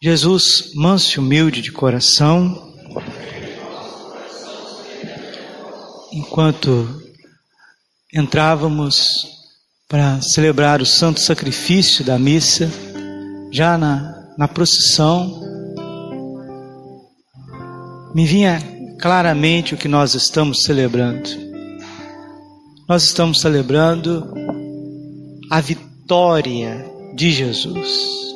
Jesus, manso e humilde de coração, enquanto entrávamos para celebrar o santo sacrifício da missa, já na, na procissão, me vinha claramente o que nós estamos celebrando. Nós estamos celebrando a vitória de Jesus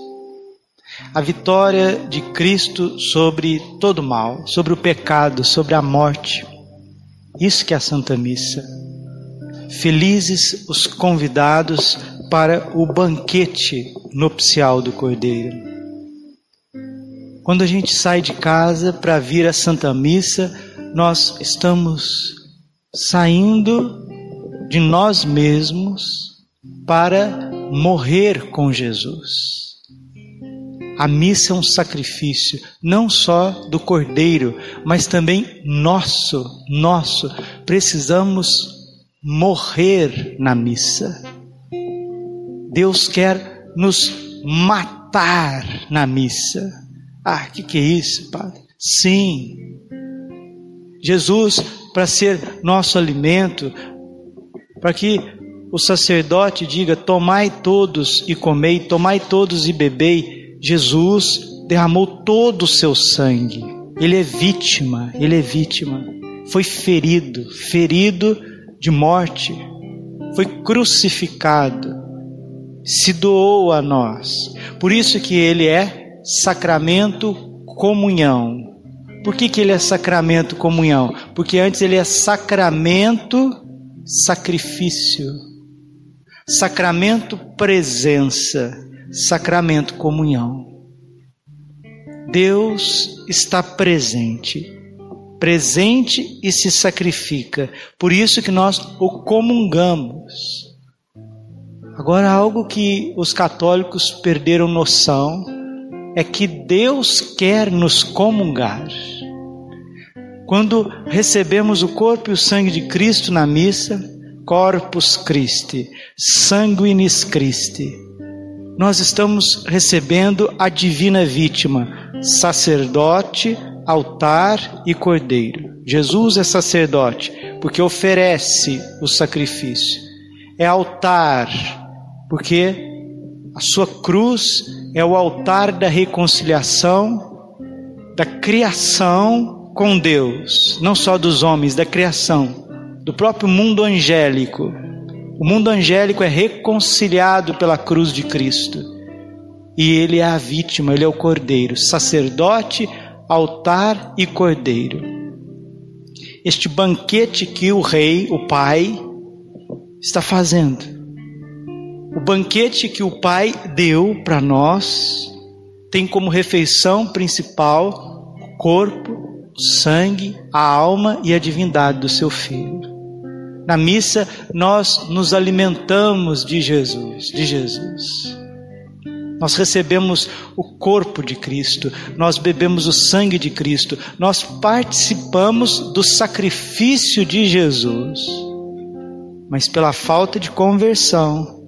a vitória de Cristo sobre todo mal, sobre o pecado, sobre a morte. Isso que é a Santa Missa. Felizes os convidados para o banquete nupcial do Cordeiro. Quando a gente sai de casa para vir à Santa Missa, nós estamos saindo de nós mesmos para morrer com Jesus. A missa é um sacrifício, não só do cordeiro, mas também nosso, nosso. Precisamos morrer na missa. Deus quer nos matar na missa. Ah, que, que é isso, Padre? Sim. Jesus, para ser nosso alimento, para que o sacerdote diga: Tomai todos e comei, tomai todos e bebei Jesus derramou todo o seu sangue. Ele é vítima, ele é vítima. Foi ferido, ferido de morte. Foi crucificado. Se doou a nós. Por isso que ele é sacramento comunhão. Por que, que ele é sacramento comunhão? Porque antes ele é sacramento sacrifício. Sacramento presença sacramento comunhão. Deus está presente, presente e se sacrifica. Por isso que nós o comungamos. Agora, algo que os católicos perderam noção é que Deus quer nos comungar. Quando recebemos o corpo e o sangue de Cristo na missa, Corpus Christi, Sanguinis Christi, nós estamos recebendo a divina vítima, sacerdote, altar e cordeiro. Jesus é sacerdote porque oferece o sacrifício. É altar porque a sua cruz é o altar da reconciliação, da criação com Deus, não só dos homens, da criação, do próprio mundo angélico. O mundo angélico é reconciliado pela cruz de Cristo. E ele é a vítima, ele é o cordeiro, sacerdote, altar e cordeiro. Este banquete que o rei, o pai, está fazendo. O banquete que o pai deu para nós tem como refeição principal o corpo, o sangue, a alma e a divindade do seu filho. Na missa nós nos alimentamos de Jesus, de Jesus. Nós recebemos o corpo de Cristo, nós bebemos o sangue de Cristo, nós participamos do sacrifício de Jesus. Mas pela falta de conversão,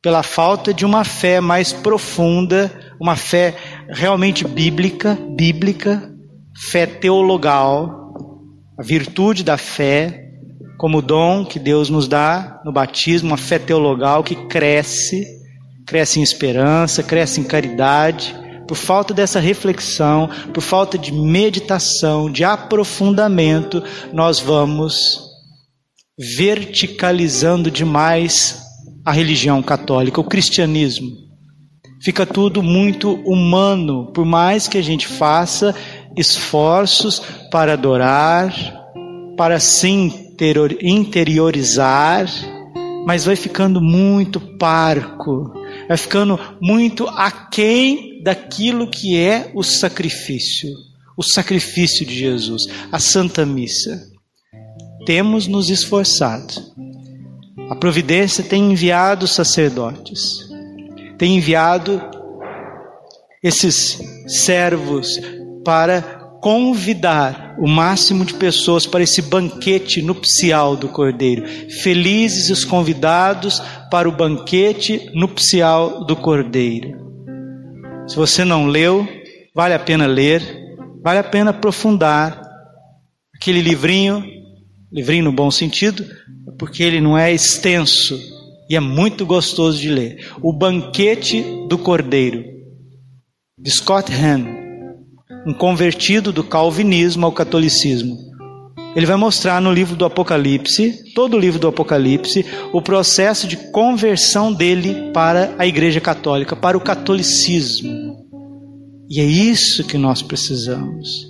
pela falta de uma fé mais profunda, uma fé realmente bíblica, bíblica, fé teologal, a virtude da fé, como dom que Deus nos dá no batismo, uma fé teologal que cresce, cresce em esperança, cresce em caridade. Por falta dessa reflexão, por falta de meditação, de aprofundamento, nós vamos verticalizando demais a religião católica, o cristianismo. Fica tudo muito humano, por mais que a gente faça esforços para adorar, para sim interiorizar, mas vai ficando muito parco, vai ficando muito aquém daquilo que é o sacrifício. o sacrifício de Jesus, a Santa Missa. Temos nos esforçado. A providência tem enviado sacerdotes, tem enviado esses servos para convidar o máximo de pessoas para esse banquete nupcial do Cordeiro. Felizes os convidados para o banquete nupcial do Cordeiro. Se você não leu, vale a pena ler, vale a pena aprofundar aquele livrinho, livrinho no bom sentido, porque ele não é extenso e é muito gostoso de ler. O Banquete do Cordeiro, de Scott Hahn, um convertido do calvinismo ao catolicismo. Ele vai mostrar no livro do Apocalipse, todo o livro do Apocalipse, o processo de conversão dele para a Igreja Católica, para o catolicismo. E é isso que nós precisamos.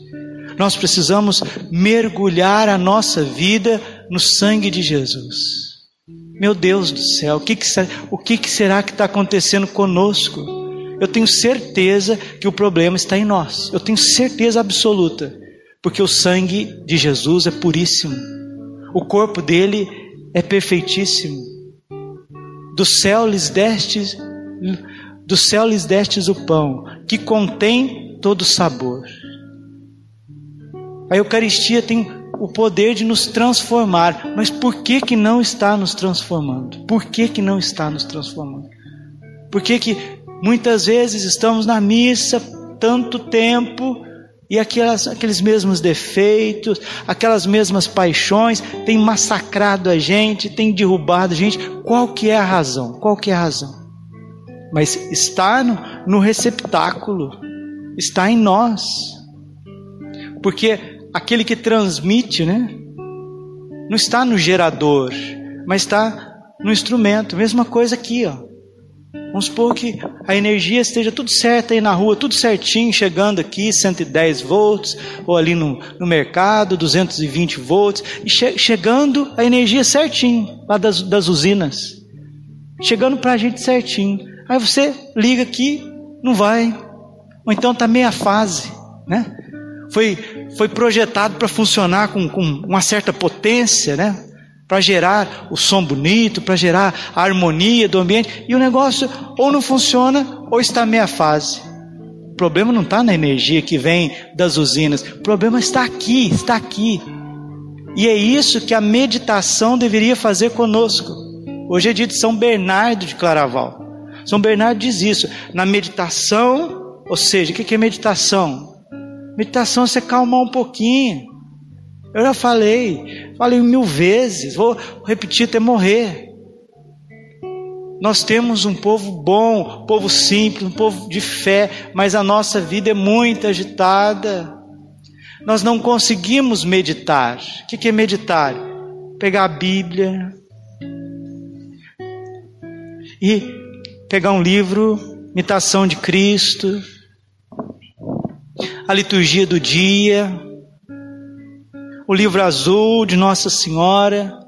Nós precisamos mergulhar a nossa vida no sangue de Jesus. Meu Deus do céu, o que, que, o que, que será que está acontecendo conosco? Eu tenho certeza que o problema está em nós. Eu tenho certeza absoluta. Porque o sangue de Jesus é puríssimo. O corpo dele é perfeitíssimo. Do céu lhes destes, do céu lhes destes o pão, que contém todo sabor. A Eucaristia tem o poder de nos transformar, mas por que que não está nos transformando? Por que que não está nos transformando? Por que que muitas vezes estamos na missa tanto tempo e aquelas, aqueles mesmos defeitos, aquelas mesmas paixões têm massacrado a gente, têm derrubado a gente. Qual que é a razão? Qual que é a razão? Mas está no, no receptáculo, está em nós. Porque aquele que transmite, né? Não está no gerador, mas está no instrumento. Mesma coisa aqui, ó. Vamos supor que a energia esteja tudo certo aí na rua, tudo certinho, chegando aqui, 110 volts, ou ali no, no mercado, 220 volts, e che chegando a energia certinho, lá das, das usinas. Chegando para a gente certinho. Aí você liga aqui, não vai. Ou então está meia fase, né? Foi, foi projetado para funcionar com, com uma certa potência, né? Para gerar o som bonito, para gerar a harmonia do ambiente, e o negócio ou não funciona ou está meia fase. O problema não está na energia que vem das usinas, o problema está aqui, está aqui. E é isso que a meditação deveria fazer conosco. Hoje é dia de São Bernardo de Claraval. São Bernardo diz isso. Na meditação, ou seja, o que é meditação? Meditação é você calmar um pouquinho eu já falei, falei mil vezes, vou repetir até morrer. Nós temos um povo bom, um povo simples, um povo de fé, mas a nossa vida é muito agitada. Nós não conseguimos meditar. O que é meditar? Pegar a Bíblia e pegar um livro, Imitação de Cristo, a liturgia do dia, o livro azul de Nossa Senhora.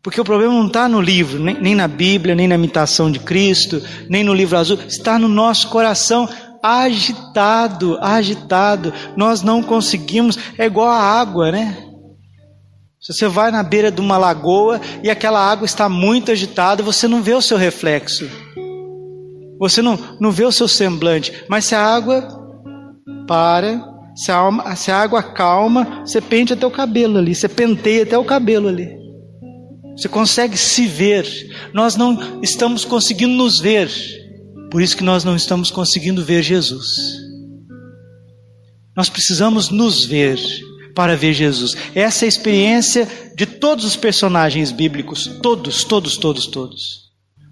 Porque o problema não está no livro, nem, nem, na Bíblia, nem na imitação de Cristo, nem no livro azul, está no nosso coração agitado, agitado. Nós não conseguimos, é igual a água, né? Se você vai na beira de uma lagoa e aquela água está muito agitada, você não vê o seu reflexo. Você não, não vê o seu semblante. Mas se a água para, se a, alma, se a água calma, você pente até o cabelo ali, você penteia até o cabelo ali. Você consegue se ver. Nós não estamos conseguindo nos ver. Por isso que nós não estamos conseguindo ver Jesus. Nós precisamos nos ver para ver Jesus. Essa é a experiência de todos os personagens bíblicos, todos, todos, todos, todos.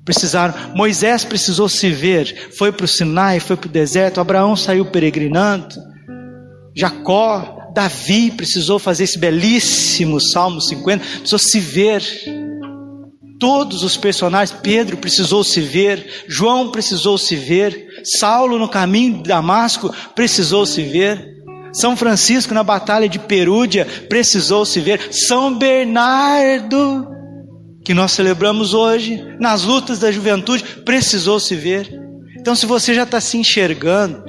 Precisaram, Moisés precisou se ver, foi para o Sinai, foi para o deserto, Abraão saiu peregrinando, Jacó, Davi precisou fazer esse belíssimo Salmo 50, precisou se ver. Todos os personagens, Pedro precisou se ver, João precisou se ver, Saulo no caminho de Damasco precisou se ver, São Francisco na batalha de Perúdia precisou se ver, São Bernardo, que nós celebramos hoje, nas lutas da juventude, precisou se ver. Então, se você já está se enxergando,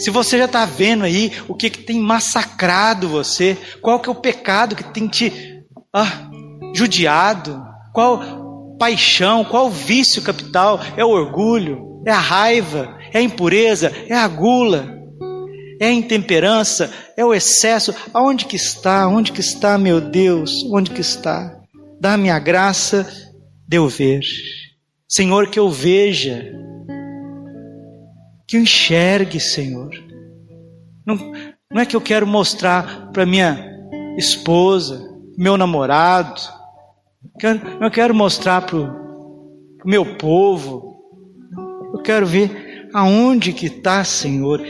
Se você já está vendo aí o que, que tem massacrado você, qual que é o pecado que tem te ah, judiado, qual paixão, qual vício capital, é o orgulho, é a raiva, é a impureza, é a gula, é a intemperança, é o excesso. Aonde que está? Onde que está, meu Deus? Onde que está? Dá-me a graça de eu ver. Senhor, que eu veja, que eu enxergue, Senhor. Não, não é que eu quero mostrar para minha esposa, meu namorado, quero, eu quero mostrar para o meu povo, eu quero ver aonde que está, Senhor,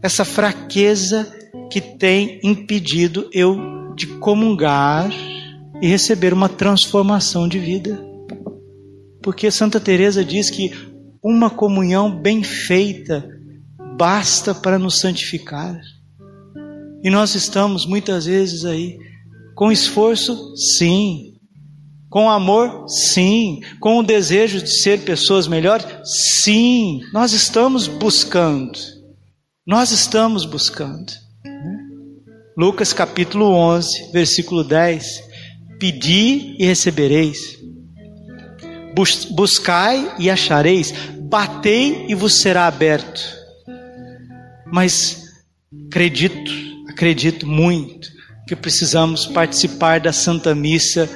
essa fraqueza que tem impedido eu de comungar e receber uma transformação de vida. Porque Santa Teresa diz que uma comunhão bem feita basta para nos santificar. E nós estamos muitas vezes aí com esforço, sim. Com amor, sim. Com o desejo de ser pessoas melhores, sim. Nós estamos buscando. Nós estamos buscando. Lucas capítulo 11, versículo 10. Pedi e recebereis. Buscai e achareis. Batei e vos será aberto. Mas acredito, acredito muito que precisamos participar da Santa Missa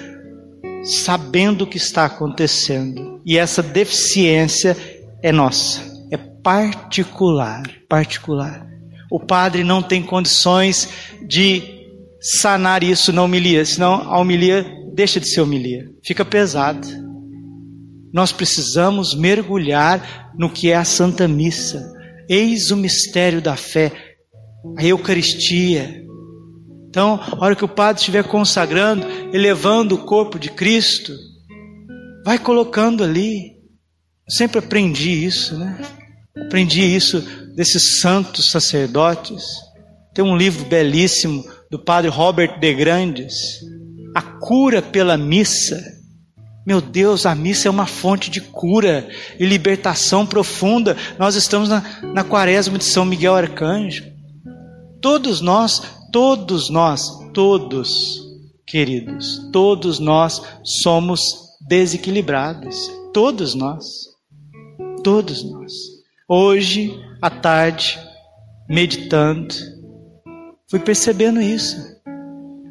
sabendo o que está acontecendo. E essa deficiência é nossa, é particular, particular. O padre não tem condições de sanar isso na homilia, senão a homilia deixa de ser homilia, fica pesada. Nós precisamos mergulhar no que é a Santa Missa. Eis o mistério da fé, a Eucaristia, então, a hora que o padre estiver consagrando, elevando o corpo de Cristo, vai colocando ali. Sempre aprendi isso, né? Aprendi isso desses santos sacerdotes. Tem um livro belíssimo do padre Robert de Grandes, A Cura pela Missa. Meu Deus, a missa é uma fonte de cura e libertação profunda. Nós estamos na, na quaresma de São Miguel Arcanjo. Todos nós Todos nós, todos, queridos, todos nós somos desequilibrados. Todos nós. Todos nós. Hoje, à tarde, meditando, fui percebendo isso.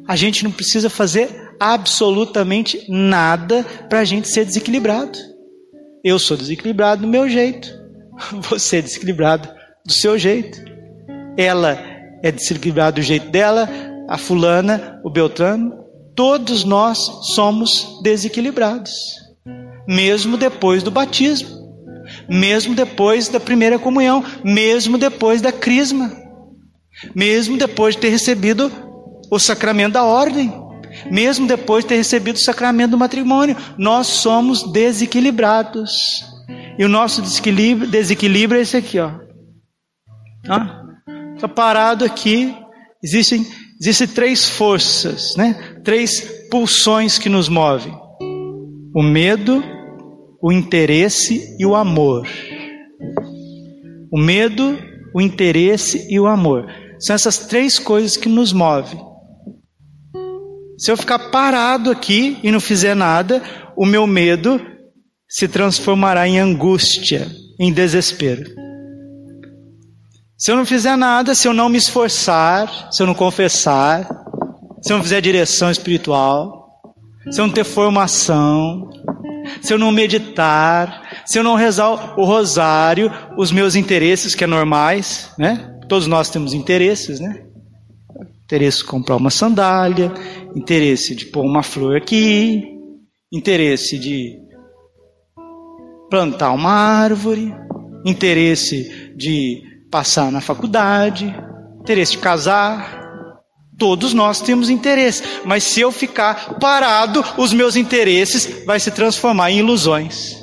A gente não precisa fazer absolutamente nada para a gente ser desequilibrado. Eu sou desequilibrado do meu jeito, você é desequilibrado do seu jeito. Ela é desequilibrado do jeito dela, a fulana, o Beltrano, todos nós somos desequilibrados, mesmo depois do batismo, mesmo depois da primeira comunhão, mesmo depois da crisma, mesmo depois de ter recebido o sacramento da ordem, mesmo depois de ter recebido o sacramento do matrimônio, nós somos desequilibrados. E o nosso desequilíbrio, desequilíbrio é esse aqui, ó. Ah, está parado aqui. Existem, existem três forças, né? três pulsões que nos movem: o medo, o interesse e o amor. O medo, o interesse e o amor. São essas três coisas que nos movem. Se eu ficar parado aqui e não fizer nada, o meu medo se transformará em angústia, em desespero. Se eu não fizer nada, se eu não me esforçar, se eu não confessar, se eu não fizer direção espiritual, se eu não ter formação, se eu não meditar, se eu não rezar o rosário, os meus interesses, que é normais, né? Todos nós temos interesses, né? Interesse de comprar uma sandália, interesse de pôr uma flor aqui, interesse de plantar uma árvore, interesse de passar na faculdade, interesse de casar. Todos nós temos interesse, mas se eu ficar parado, os meus interesses vai se transformar em ilusões.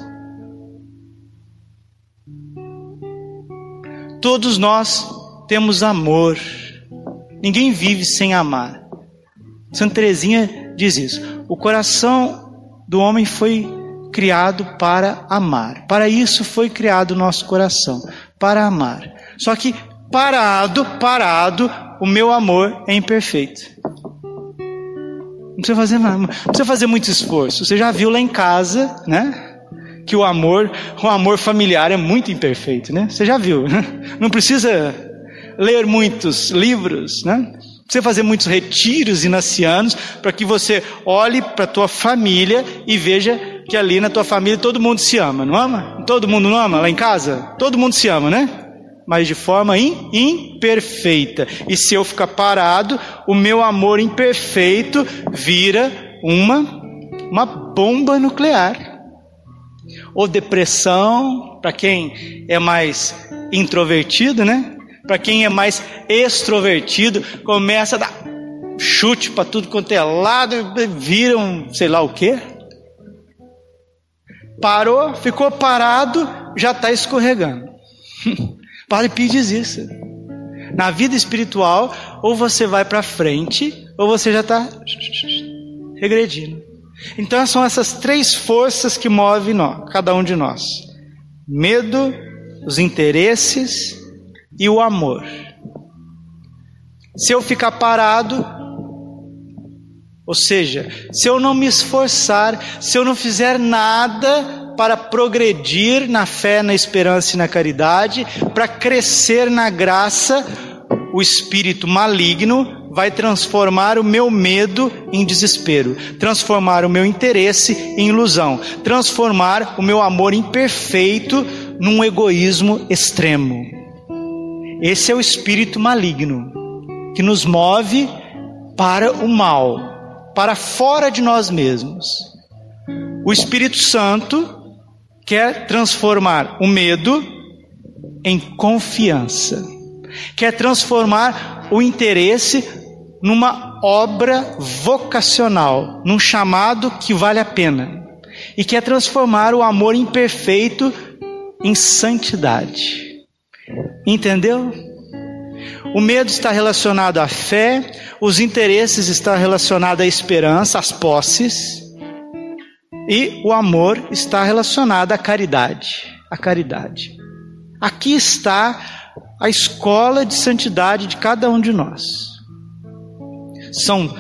Todos nós temos amor. Ninguém vive sem amar. Santa Teresinha diz isso. O coração do homem foi criado para amar. Para isso foi criado o nosso coração, para amar. Só que parado, parado, o meu amor é imperfeito. Não precisa fazer, não precisa fazer muito esforço. Você já viu lá em casa, né? Que o amor, o amor familiar é muito imperfeito, né? Você já viu, né? Não precisa ler muitos livros, né? Precisa fazer muitos retiros inacianos para que você olhe para a tua família e veja que ali na tua família todo mundo se ama, não ama? Todo mundo não ama lá em casa? Todo mundo se ama, né? Mas de forma imperfeita. E se eu ficar parado, o meu amor imperfeito vira uma uma bomba nuclear. Ou depressão, para quem é mais introvertido, né? Para quem é mais extrovertido, começa a dar chute para tudo quanto é lado, vira um sei lá o quê. Parou, ficou parado, já está escorregando. Padre Pio diz isso. Na vida espiritual, ou você vai para frente, ou você já está regredindo. Então são essas três forças que movem nós, cada um de nós: medo, os interesses e o amor. Se eu ficar parado, ou seja, se eu não me esforçar, se eu não fizer nada para progredir na fé, na esperança e na caridade, para crescer na graça, o espírito maligno vai transformar o meu medo em desespero, transformar o meu interesse em ilusão, transformar o meu amor imperfeito num egoísmo extremo. Esse é o espírito maligno que nos move para o mal, para fora de nós mesmos. O Espírito Santo quer transformar o medo em confiança, quer transformar o interesse numa obra vocacional, num chamado que vale a pena, e quer transformar o amor imperfeito em santidade. Entendeu? O medo está relacionado à fé, os interesses estão relacionados à esperança, às posses, e o amor está relacionado à caridade, à caridade. Aqui está a escola de santidade de cada um de nós. São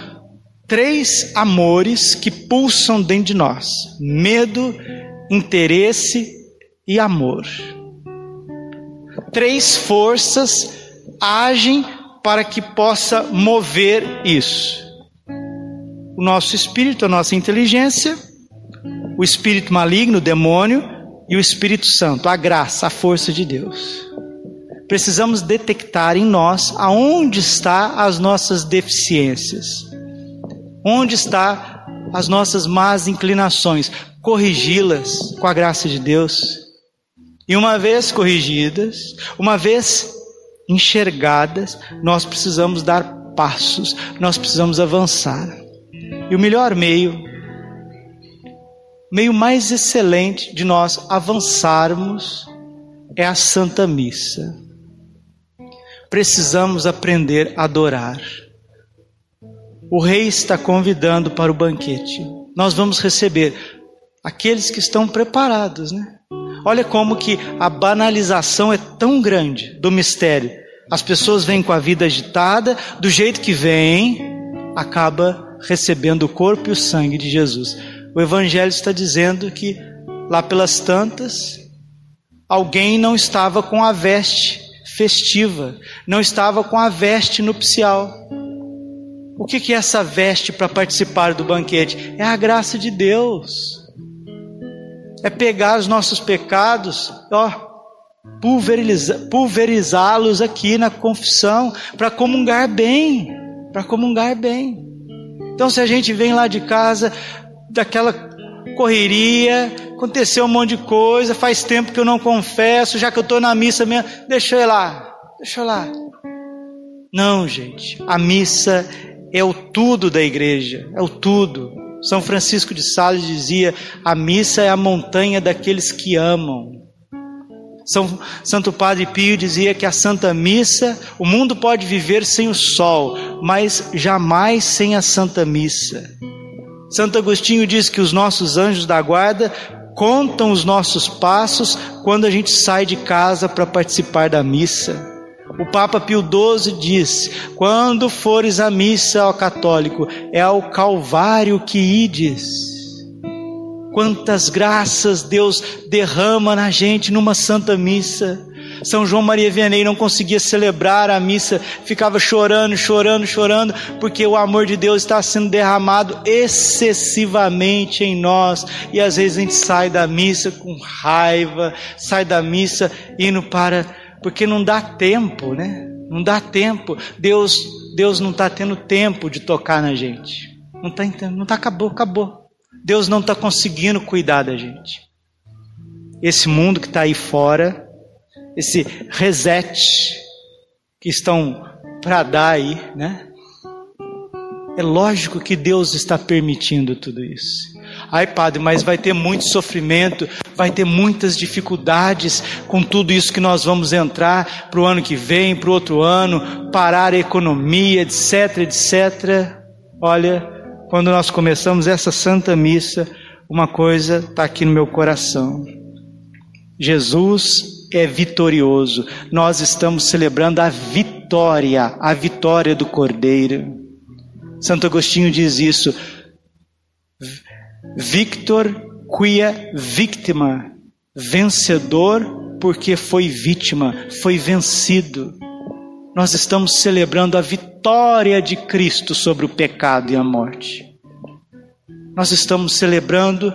três amores que pulsam dentro de nós: medo, interesse e amor três forças agem para que possa mover isso: o nosso espírito, a nossa inteligência, o espírito maligno, o demônio, e o Espírito Santo, a graça, a força de Deus. Precisamos detectar em nós aonde está as nossas deficiências, onde está as nossas más inclinações, corrigi-las com a graça de Deus e uma vez corrigidas, uma vez enxergadas, nós precisamos dar passos, nós precisamos avançar. E o melhor meio, meio mais excelente de nós avançarmos é a Santa Missa. Precisamos aprender a adorar. O rei está convidando para o banquete. Nós vamos receber aqueles que estão preparados, né? Olha como que a banalização é tão grande do mistério. As pessoas vêm com a vida agitada, do jeito que vêm, acaba recebendo o corpo e o sangue de Jesus. O Evangelho está dizendo que lá pelas tantas, alguém não estava com a veste festiva, não estava com a veste nupcial. O que é essa veste para participar do banquete? É a graça de Deus é pegar os nossos pecados, ó, pulverizá-los aqui na confissão, para comungar bem, para comungar bem. Então, se a gente vem lá de casa, daquela correria, aconteceu um monte de coisa, faz tempo que eu não confesso, já que eu estou na missa mesmo, deixa eu ir lá, deixa eu ir lá. Não, gente, a missa é o tudo da igreja, é o tudo. São Francisco de Sales dizia: a missa é a montanha daqueles que amam. São Santo Padre Pio dizia que a Santa Missa, o mundo pode viver sem o sol, mas jamais sem a Santa Missa. Santo Agostinho diz que os nossos anjos da guarda contam os nossos passos quando a gente sai de casa para participar da missa. O Papa Pio XII diz: quando fores à missa ao católico, é ao Calvário que ides. Quantas graças Deus derrama na gente numa santa missa. São João Maria Vianney não conseguia celebrar a missa, ficava chorando, chorando, chorando, porque o amor de Deus está sendo derramado excessivamente em nós. E às vezes a gente sai da missa com raiva, sai da missa indo para. Porque não dá tempo, né? Não dá tempo. Deus, Deus não está tendo tempo de tocar na gente. Não está não está, acabou, acabou. Deus não está conseguindo cuidar da gente. Esse mundo que está aí fora esse reset que estão para dar aí, né? É lógico que Deus está permitindo tudo isso. Ai, padre, mas vai ter muito sofrimento, vai ter muitas dificuldades com tudo isso que nós vamos entrar para o ano que vem, para o outro ano, parar a economia, etc, etc. Olha, quando nós começamos essa Santa Missa, uma coisa está aqui no meu coração. Jesus é vitorioso. Nós estamos celebrando a vitória, a vitória do Cordeiro. Santo Agostinho diz isso. Victor quia victima, vencedor porque foi vítima, foi vencido. Nós estamos celebrando a vitória de Cristo sobre o pecado e a morte. Nós estamos celebrando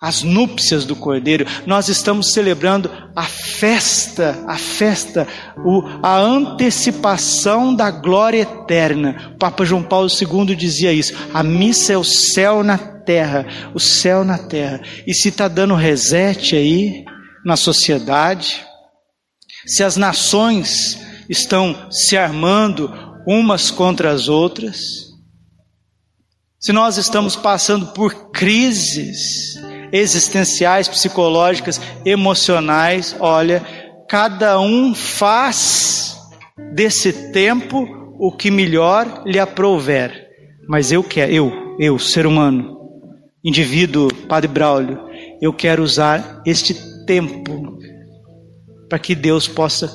as núpcias do Cordeiro, nós estamos celebrando a festa, a festa, o, a antecipação da glória eterna. O Papa João Paulo II dizia isso: a missa é o céu na terra, o céu na terra. E se está dando reset aí na sociedade, se as nações estão se armando umas contra as outras, se nós estamos passando por crises, existenciais, psicológicas, emocionais. Olha, cada um faz desse tempo o que melhor lhe aprouver. Mas eu quero, eu, eu, ser humano, indivíduo, Padre Braulio, eu quero usar este tempo para que Deus possa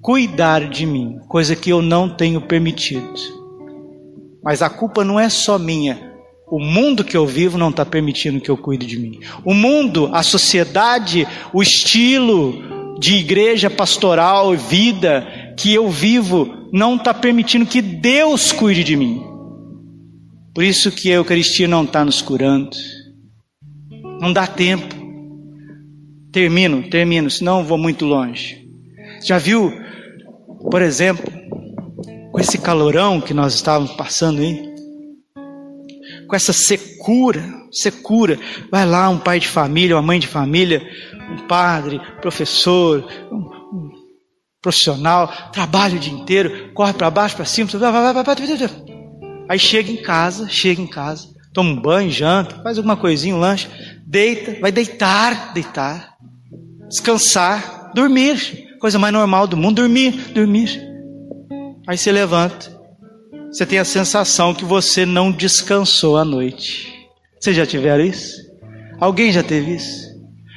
cuidar de mim, coisa que eu não tenho permitido. Mas a culpa não é só minha, o mundo que eu vivo não está permitindo que eu cuide de mim. O mundo, a sociedade, o estilo de igreja pastoral, vida que eu vivo, não está permitindo que Deus cuide de mim. Por isso que a Eucaristia não está nos curando. Não dá tempo. Termino, termino, senão vou muito longe. Já viu, por exemplo, com esse calorão que nós estávamos passando aí? Com essa secura, secura. Vai lá um pai de família, uma mãe de família, um padre, professor, um, um profissional, trabalha o dia inteiro, corre para baixo, para cima, aí chega em casa, chega em casa, toma um banho, janta, faz alguma coisinha, um lanche, deita, vai deitar, deitar, descansar, dormir, coisa mais normal do mundo, dormir, dormir. Aí você levanta, você tem a sensação que você não descansou à noite. Vocês já tiveram isso? Alguém já teve isso?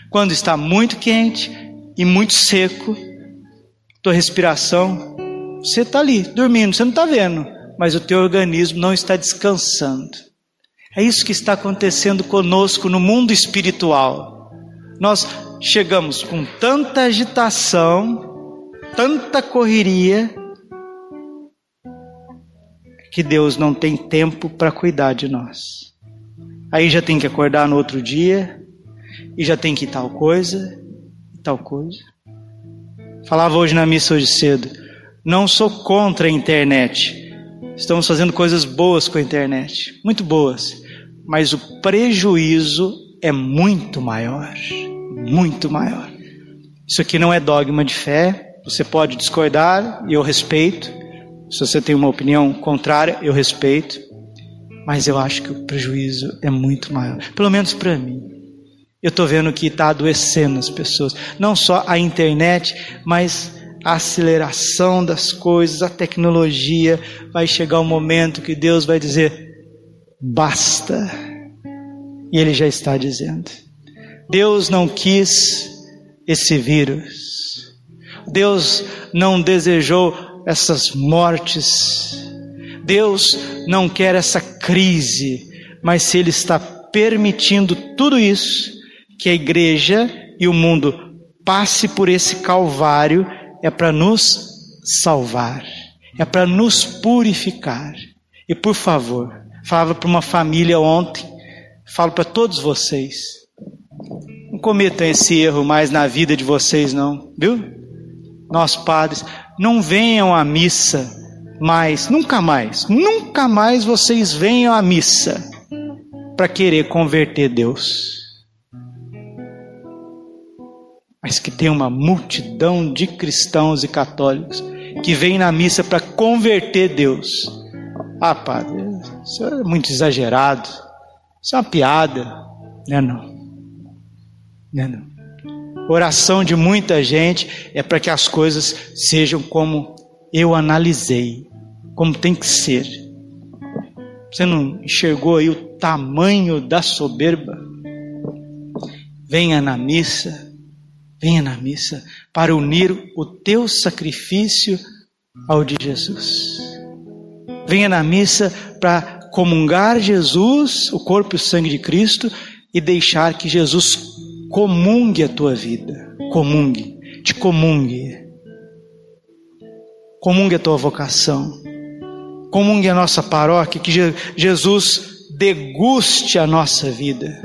Quando está muito quente e muito seco, tua respiração, você está ali dormindo, você não está vendo, mas o teu organismo não está descansando. É isso que está acontecendo conosco no mundo espiritual. Nós chegamos com tanta agitação, tanta correria, que Deus não tem tempo para cuidar de nós. Aí já tem que acordar no outro dia, e já tem que tal coisa, tal coisa. Falava hoje na missa hoje cedo, não sou contra a internet. Estamos fazendo coisas boas com a internet, muito boas, mas o prejuízo é muito maior, muito maior. Isso aqui não é dogma de fé, você pode discordar e eu respeito, se você tem uma opinião contrária, eu respeito, mas eu acho que o prejuízo é muito maior, pelo menos para mim. Eu estou vendo que está adoecendo as pessoas, não só a internet, mas a aceleração das coisas, a tecnologia. Vai chegar o um momento que Deus vai dizer: basta. E Ele já está dizendo. Deus não quis esse vírus. Deus não desejou essas mortes. Deus não quer essa crise, mas se Ele está permitindo tudo isso, que a igreja e o mundo passe por esse calvário, é para nos salvar, é para nos purificar. E por favor, falava para uma família ontem, falo para todos vocês, não cometam esse erro mais na vida de vocês, não, viu? Nós padres, não venham à missa mais, nunca mais, nunca mais vocês venham à missa para querer converter Deus. Mas que tem uma multidão de cristãos e católicos que vem na missa para converter Deus. Ah, padre, isso é muito exagerado. Isso é uma piada. Não é não. Não é não. Oração de muita gente é para que as coisas sejam como eu analisei, como tem que ser. Você não enxergou aí o tamanho da soberba? Venha na missa, venha na missa para unir o teu sacrifício ao de Jesus. Venha na missa para comungar Jesus, o corpo e o sangue de Cristo, e deixar que Jesus comungue a tua vida. Comungue, te comungue. Comungue a tua vocação. Comungue a nossa paróquia, que Jesus deguste a nossa vida.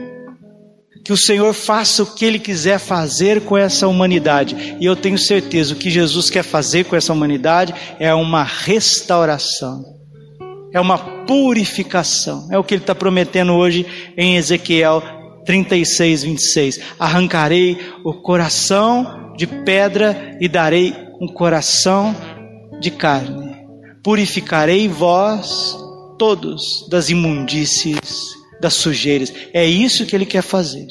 Que o Senhor faça o que Ele quiser fazer com essa humanidade. E eu tenho certeza, o que Jesus quer fazer com essa humanidade é uma restauração, é uma purificação. É o que Ele está prometendo hoje em Ezequiel 36, 26. Arrancarei o coração de pedra e darei um coração de carne. Purificarei vós todos das imundícies, das sujeiras. É isso que ele quer fazer.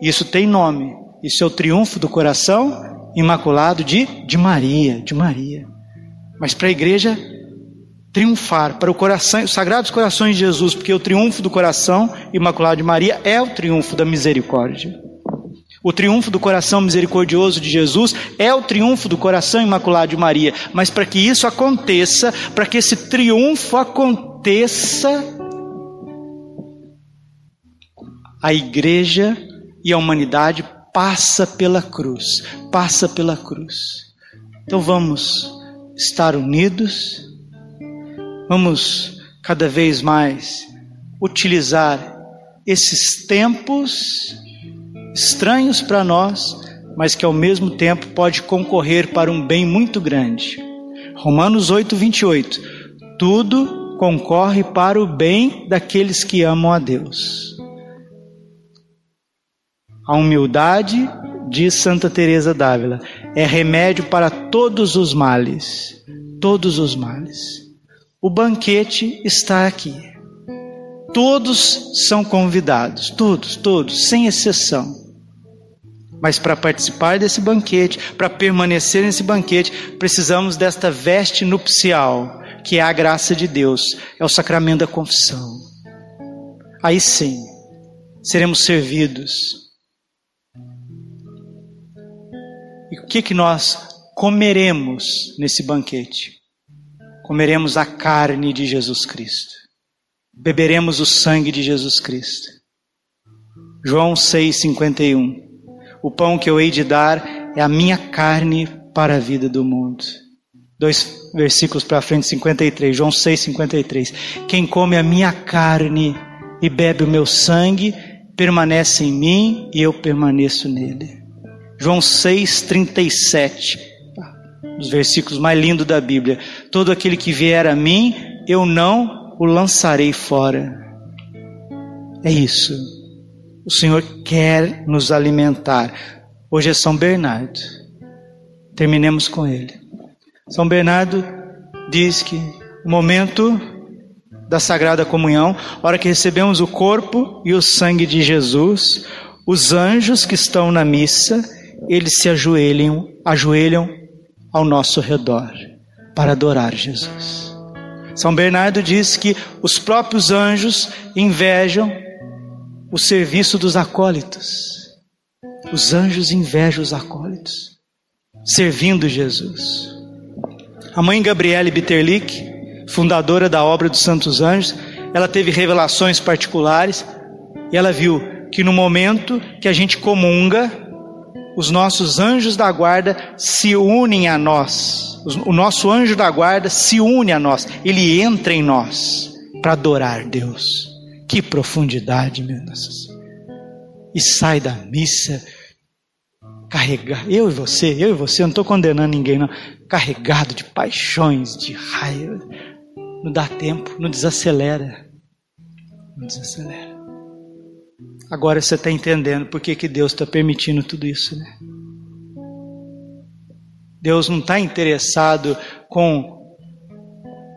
Isso tem nome. Isso é o triunfo do coração imaculado de, de Maria, de Maria. Mas para a igreja triunfar para o coração, os sagrados corações de Jesus, porque o triunfo do coração imaculado de Maria é o triunfo da misericórdia. O triunfo do coração misericordioso de Jesus é o triunfo do coração imaculado de Maria, mas para que isso aconteça, para que esse triunfo aconteça, a igreja e a humanidade passa pela cruz, passa pela cruz. Então vamos estar unidos Vamos cada vez mais utilizar esses tempos estranhos para nós, mas que ao mesmo tempo pode concorrer para um bem muito grande. Romanos 8, 28. Tudo concorre para o bem daqueles que amam a Deus. A humildade, diz Santa Teresa d'Ávila, é remédio para todos os males, todos os males. O banquete está aqui. Todos são convidados, todos, todos, sem exceção. Mas para participar desse banquete, para permanecer nesse banquete, precisamos desta veste nupcial, que é a graça de Deus, é o sacramento da confissão. Aí sim, seremos servidos. E o que que nós comeremos nesse banquete? Comeremos a carne de Jesus Cristo, beberemos o sangue de Jesus Cristo. João 6,51 O pão que eu hei de dar é a minha carne para a vida do mundo. Dois versículos para frente, 53, João 6,53. Quem come a minha carne e bebe o meu sangue, permanece em mim e eu permaneço nele. João 6,37 dos versículos mais lindos da Bíblia. Todo aquele que vier a mim, eu não o lançarei fora. É isso. O Senhor quer nos alimentar. Hoje é São Bernardo. Terminemos com ele. São Bernardo diz que o momento da Sagrada Comunhão, hora que recebemos o corpo e o sangue de Jesus, os anjos que estão na missa, eles se ajoelham, ajoelham ao nosso redor para adorar Jesus. São Bernardo diz que os próprios anjos invejam o serviço dos acólitos. Os anjos invejam os acólitos. servindo Jesus. A mãe Gabriele Bitterlich, fundadora da obra dos Santos Anjos, ela teve revelações particulares e ela viu que no momento que a gente comunga, os nossos anjos da guarda se unem a nós. O nosso anjo da guarda se une a nós. Ele entra em nós para adorar Deus. Que profundidade, meu Deus. E sai da missa carregado. Eu e você, eu e você, eu não estou condenando ninguém, não. Carregado de paixões, de raiva. Não dá tempo, não desacelera. Não desacelera. Agora você está entendendo por que, que Deus está permitindo tudo isso, né? Deus não está interessado com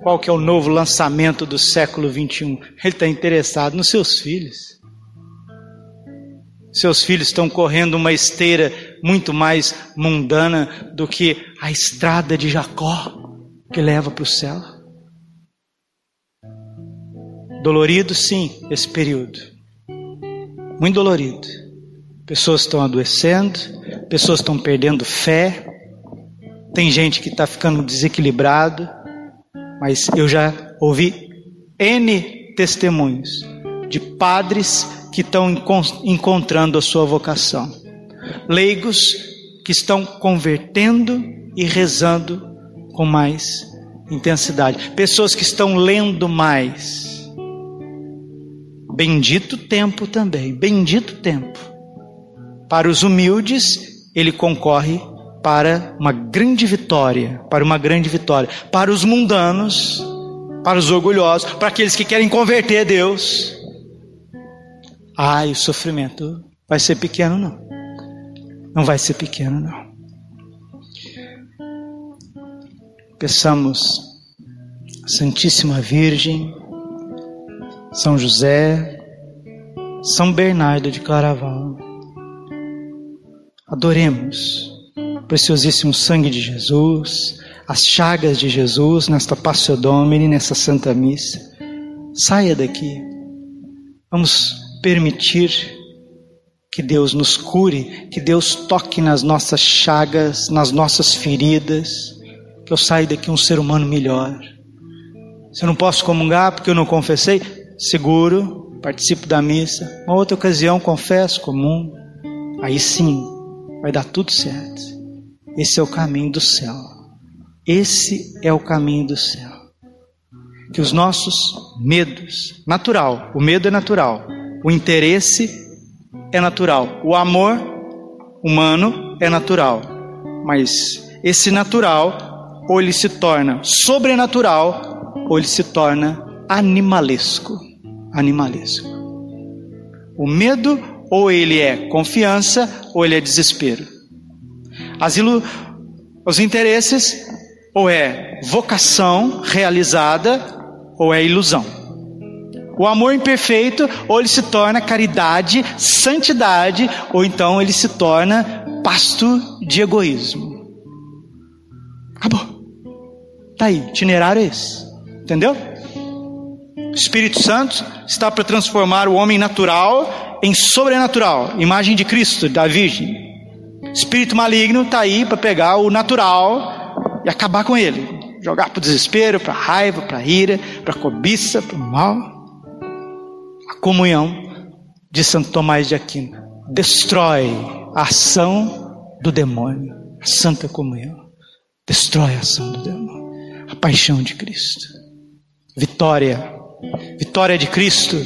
qual que é o novo lançamento do século 21. Ele está interessado nos seus filhos. Seus filhos estão correndo uma esteira muito mais mundana do que a estrada de Jacó que leva para o céu. Dolorido, sim, esse período muito dolorido. Pessoas estão adoecendo, pessoas estão perdendo fé, tem gente que está ficando desequilibrado, mas eu já ouvi N testemunhos de padres que estão encontrando a sua vocação, leigos que estão convertendo e rezando com mais intensidade, pessoas que estão lendo mais Bendito tempo também, bendito tempo. Para os humildes, ele concorre para uma grande vitória, para uma grande vitória. Para os mundanos, para os orgulhosos, para aqueles que querem converter a Deus. Ai, o sofrimento vai ser pequeno não. Não vai ser pequeno não. Peçamos Santíssima Virgem são José, São Bernardo de Claraval. Adoremos o preciosíssimo sangue de Jesus, as chagas de Jesus nesta Passio Domini, nessa Santa Missa. Saia daqui. Vamos permitir que Deus nos cure, que Deus toque nas nossas chagas, nas nossas feridas, que eu saia daqui um ser humano melhor. Se eu não posso comungar porque eu não confessei, seguro, participo da missa. Uma outra ocasião, confesso, comum. Aí sim, vai dar tudo certo. Esse é o caminho do céu. Esse é o caminho do céu. Que os nossos medos, natural, o medo é natural, o interesse é natural, o amor humano é natural, mas esse natural, ou ele se torna sobrenatural, ou ele se torna animalesco animalesco. O medo, ou ele é confiança, ou ele é desespero. As ilu os interesses, ou é vocação realizada, ou é ilusão. O amor imperfeito, ou ele se torna caridade, santidade, ou então ele se torna pasto de egoísmo. Acabou. Tá aí, itinerário é esse. Entendeu? O Espírito Santo está para transformar o homem natural em sobrenatural, imagem de Cristo, da Virgem. Espírito maligno está aí para pegar o natural e acabar com ele, jogar para o desespero, para a raiva, para a ira, para a cobiça, para o mal. A comunhão de Santo Tomás de Aquino destrói a ação do demônio, a santa comunhão. Destrói a ação do demônio, a paixão de Cristo. Vitória Vitória de Cristo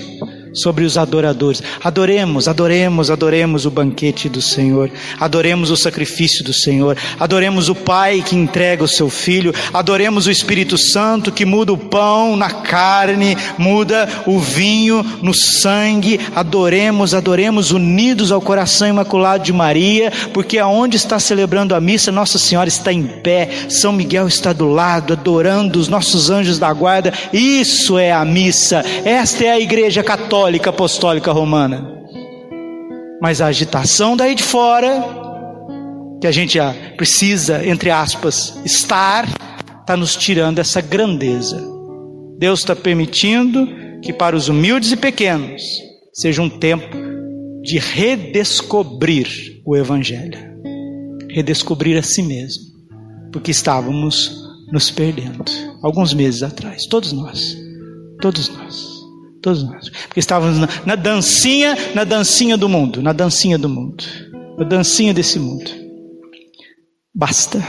sobre os adoradores. Adoremos, adoremos, adoremos o banquete do Senhor. Adoremos o sacrifício do Senhor. Adoremos o Pai que entrega o seu Filho. Adoremos o Espírito Santo que muda o pão na carne, muda o vinho no sangue. Adoremos, adoremos unidos ao coração imaculado de Maria, porque aonde está celebrando a missa, Nossa Senhora está em pé, São Miguel está do lado, adorando os nossos anjos da guarda. Isso é a missa. Esta é a Igreja Católica católica apostólica romana. Mas a agitação daí de fora, que a gente precisa, entre aspas, estar, está nos tirando essa grandeza. Deus está permitindo que para os humildes e pequenos seja um tempo de redescobrir o Evangelho. redescobrir a si mesmo, porque estávamos nos perdendo. Alguns meses atrás, todos nós, todos nós, todos nós, porque estávamos na, na dancinha, na dancinha do mundo, na dancinha do mundo, na dancinha desse mundo. Basta,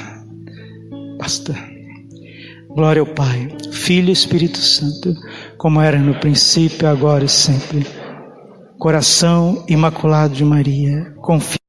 basta. Glória ao Pai, Filho e Espírito Santo, como era no princípio, agora e sempre. Coração imaculado de Maria, confia